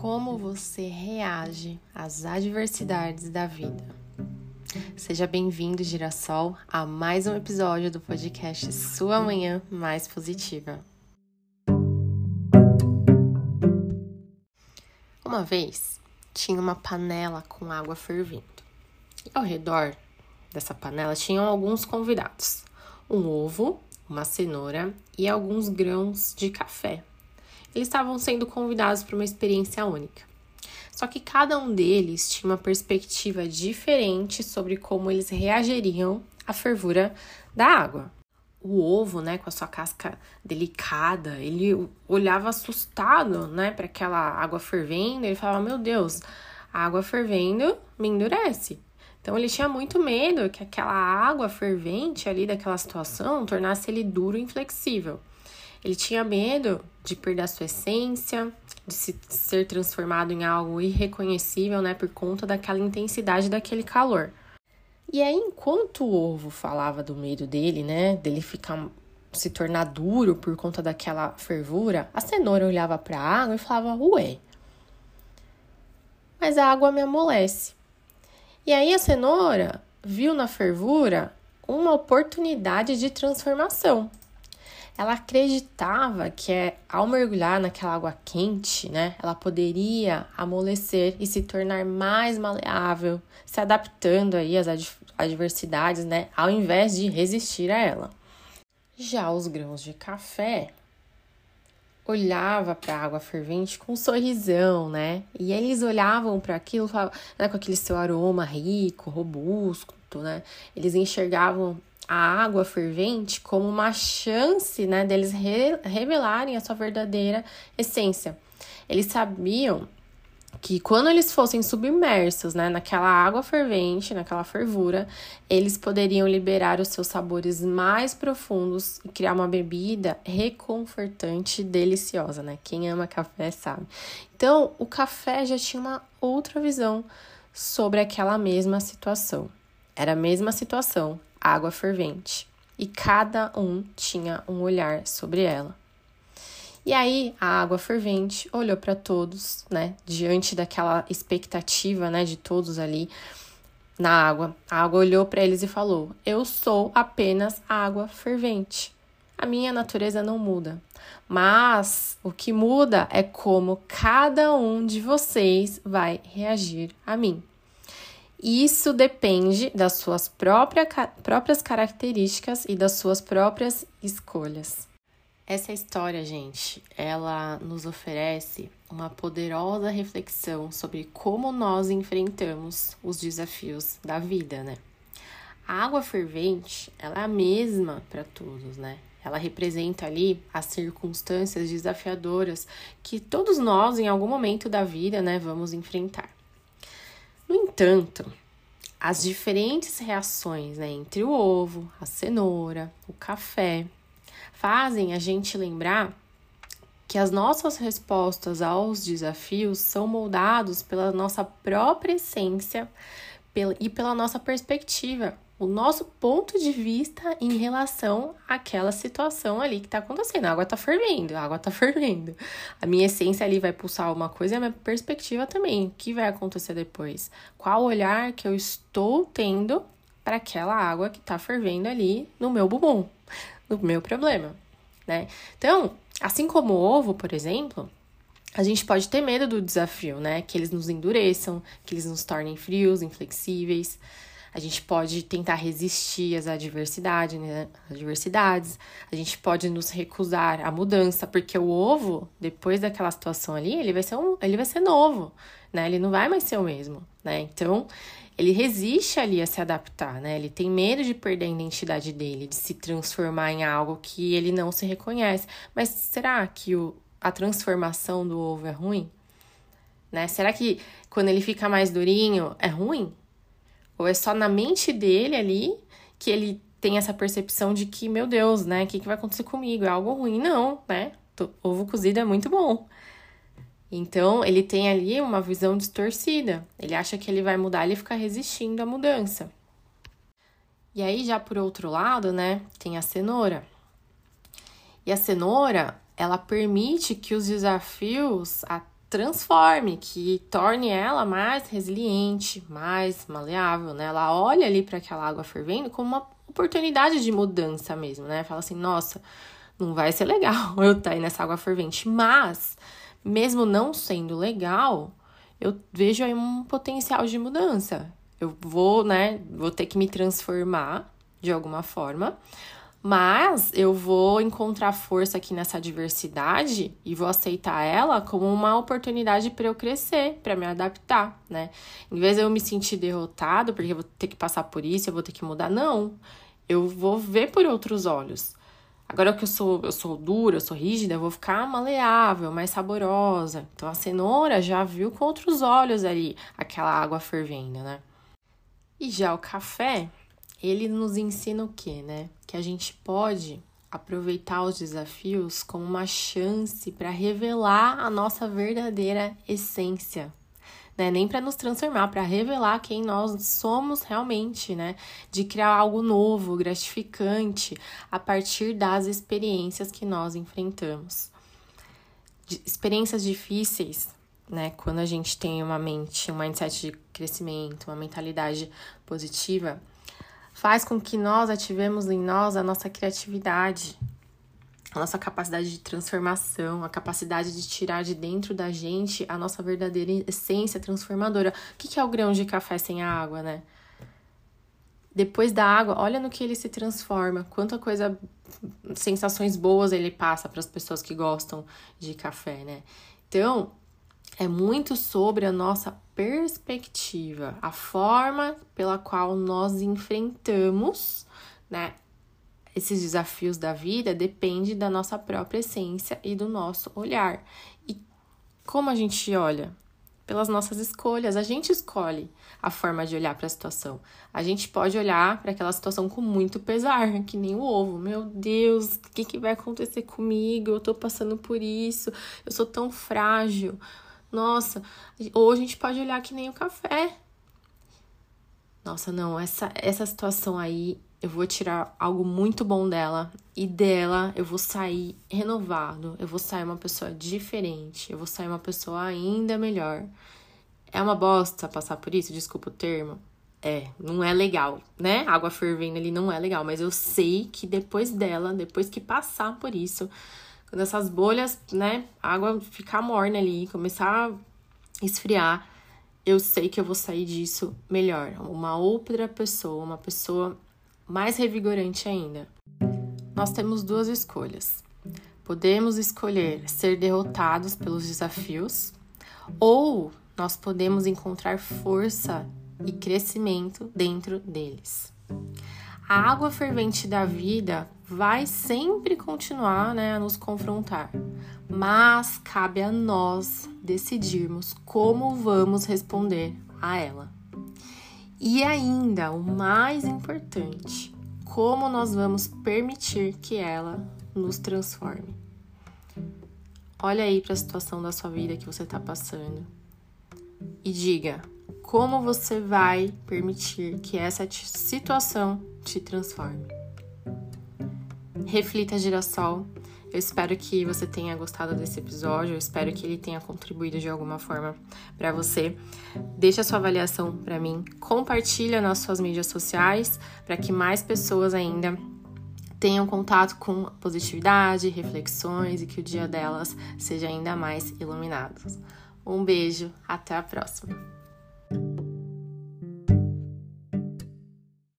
como você reage às adversidades da vida. Seja bem-vindo, Girassol, a mais um episódio do podcast Sua Manhã Mais Positiva. Uma vez tinha uma panela com água fervendo. E ao redor dessa panela tinham alguns convidados: um ovo, uma cenoura e alguns grãos de café eles estavam sendo convidados para uma experiência única. Só que cada um deles tinha uma perspectiva diferente sobre como eles reagiriam à fervura da água. O ovo, né, com a sua casca delicada, ele olhava assustado, né, para aquela água fervendo. Ele falava: Meu Deus, a água fervendo me endurece. Então ele tinha muito medo que aquela água fervente ali daquela situação tornasse ele duro e inflexível. Ele tinha medo de perder a sua essência, de se, ser transformado em algo irreconhecível, né, por conta daquela intensidade daquele calor. E aí, enquanto o ovo falava do medo dele, né, dele ficar se tornar duro por conta daquela fervura, a cenoura olhava para a água e falava: "Ué, mas a água me amolece". E aí a cenoura viu na fervura uma oportunidade de transformação ela acreditava que é, ao mergulhar naquela água quente, né, ela poderia amolecer e se tornar mais maleável, se adaptando aí às adversidades, né, ao invés de resistir a ela. Já os grãos de café olhava para a água fervente com um sorrisão, né? E eles olhavam para aquilo, né, com aquele seu aroma rico, robusto, né? Eles enxergavam a água fervente como uma chance né, deles re revelarem a sua verdadeira essência. Eles sabiam que quando eles fossem submersos né, naquela água fervente, naquela fervura, eles poderiam liberar os seus sabores mais profundos e criar uma bebida reconfortante e deliciosa, né? Quem ama café sabe. Então, o café já tinha uma outra visão sobre aquela mesma situação. Era a mesma situação, água fervente, e cada um tinha um olhar sobre ela. E aí a água fervente olhou para todos, né, diante daquela expectativa, né, de todos ali na água. A água olhou para eles e falou: "Eu sou apenas água fervente. A minha natureza não muda, mas o que muda é como cada um de vocês vai reagir a mim." Isso depende das suas própria, próprias características e das suas próprias escolhas. Essa história, gente, ela nos oferece uma poderosa reflexão sobre como nós enfrentamos os desafios da vida, né? A água fervente, ela é a mesma para todos, né? Ela representa ali as circunstâncias desafiadoras que todos nós, em algum momento da vida, né, vamos enfrentar. Entanto, as diferentes reações né, entre o ovo, a cenoura, o café, fazem a gente lembrar que as nossas respostas aos desafios são moldados pela nossa própria essência e pela nossa perspectiva o nosso ponto de vista em relação àquela situação ali que está acontecendo. A água está fervendo, a água está fervendo. A minha essência ali vai pulsar uma coisa e a minha perspectiva também. O que vai acontecer depois? Qual olhar que eu estou tendo para aquela água que está fervendo ali no meu bumbum, no meu problema, né? Então, assim como o ovo, por exemplo, a gente pode ter medo do desafio, né? Que eles nos endureçam, que eles nos tornem frios, inflexíveis. A gente pode tentar resistir às adversidades, né? adversidades. A gente pode nos recusar à mudança, porque o ovo, depois daquela situação ali, ele vai ser um, ele vai ser novo, né? Ele não vai mais ser o mesmo, né? Então, ele resiste ali a se adaptar, né? Ele tem medo de perder a identidade dele, de se transformar em algo que ele não se reconhece. Mas será que o, a transformação do ovo é ruim? Né? Será que quando ele fica mais durinho é ruim? Ou é só na mente dele ali que ele tem essa percepção de que, meu Deus, né? O que, que vai acontecer comigo? É algo ruim? Não, né? Ovo cozido é muito bom. Então, ele tem ali uma visão distorcida. Ele acha que ele vai mudar, ele fica resistindo à mudança. E aí, já por outro lado, né, tem a cenoura. E a cenoura, ela permite que os desafios transforme, que torne ela mais resiliente, mais maleável, né? Ela olha ali para aquela água fervendo como uma oportunidade de mudança mesmo, né? Fala assim: nossa, não vai ser legal eu estar tá aí nessa água fervente, mas mesmo não sendo legal, eu vejo aí um potencial de mudança. Eu vou, né, vou ter que me transformar de alguma forma, mas eu vou encontrar força aqui nessa diversidade e vou aceitar ela como uma oportunidade para eu crescer, para me adaptar, né? Em vez de eu me sentir derrotado, porque eu vou ter que passar por isso, eu vou ter que mudar, não. Eu vou ver por outros olhos. Agora que eu sou, eu sou dura, eu sou rígida, eu vou ficar maleável, mais saborosa. Então a cenoura já viu com outros olhos ali aquela água fervendo, né? E já o café, ele nos ensina o quê, né? Que a gente pode aproveitar os desafios como uma chance para revelar a nossa verdadeira essência, né? Nem para nos transformar, para revelar quem nós somos realmente, né? De criar algo novo, gratificante a partir das experiências que nós enfrentamos. De experiências difíceis, né? Quando a gente tem uma mente, um mindset de crescimento, uma mentalidade positiva, faz com que nós ativemos em nós a nossa criatividade, a nossa capacidade de transformação, a capacidade de tirar de dentro da gente a nossa verdadeira essência transformadora. O que é o grão de café sem a água, né? Depois da água, olha no que ele se transforma, quanta coisa, sensações boas ele passa para as pessoas que gostam de café, né? Então, é muito sobre a nossa perspectiva, a forma pela qual nós enfrentamos, né, esses desafios da vida depende da nossa própria essência e do nosso olhar. E como a gente olha? Pelas nossas escolhas. A gente escolhe a forma de olhar para a situação. A gente pode olhar para aquela situação com muito pesar, que nem o ovo. Meu Deus, o que, que vai acontecer comigo? Eu tô passando por isso, eu sou tão frágil. Nossa, ou a gente pode olhar que nem o café. Nossa, não, essa, essa situação aí eu vou tirar algo muito bom dela e dela eu vou sair renovado, eu vou sair uma pessoa diferente, eu vou sair uma pessoa ainda melhor. É uma bosta passar por isso, desculpa o termo. É, não é legal, né? Água fervendo ali não é legal, mas eu sei que depois dela, depois que passar por isso, quando essas bolhas, né, água ficar morna ali, começar a esfriar, eu sei que eu vou sair disso melhor. Uma outra pessoa, uma pessoa mais revigorante ainda. Nós temos duas escolhas. Podemos escolher ser derrotados pelos desafios ou nós podemos encontrar força e crescimento dentro deles. A água fervente da vida vai sempre continuar né, a nos confrontar, mas cabe a nós decidirmos como vamos responder a ela. E ainda, o mais importante, como nós vamos permitir que ela nos transforme. Olha aí para a situação da sua vida que você está passando e diga como você vai permitir que essa situação te transforme. Reflita, girassol. Eu espero que você tenha gostado desse episódio, eu espero que ele tenha contribuído de alguma forma para você. Deixa sua avaliação para mim, compartilha nas suas mídias sociais para que mais pessoas ainda tenham contato com positividade, reflexões e que o dia delas seja ainda mais iluminado. Um beijo, até a próxima.